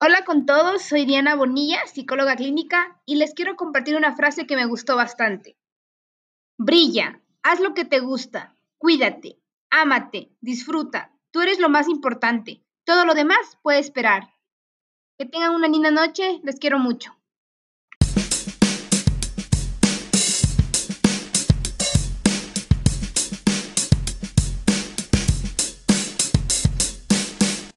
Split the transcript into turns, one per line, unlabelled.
Hola con todos, soy Diana Bonilla, psicóloga clínica, y les quiero compartir una frase que me gustó bastante. Brilla, haz lo que te gusta, cuídate, ámate, disfruta, tú eres lo más importante, todo lo demás puede esperar. Que tengan una linda noche, les quiero mucho.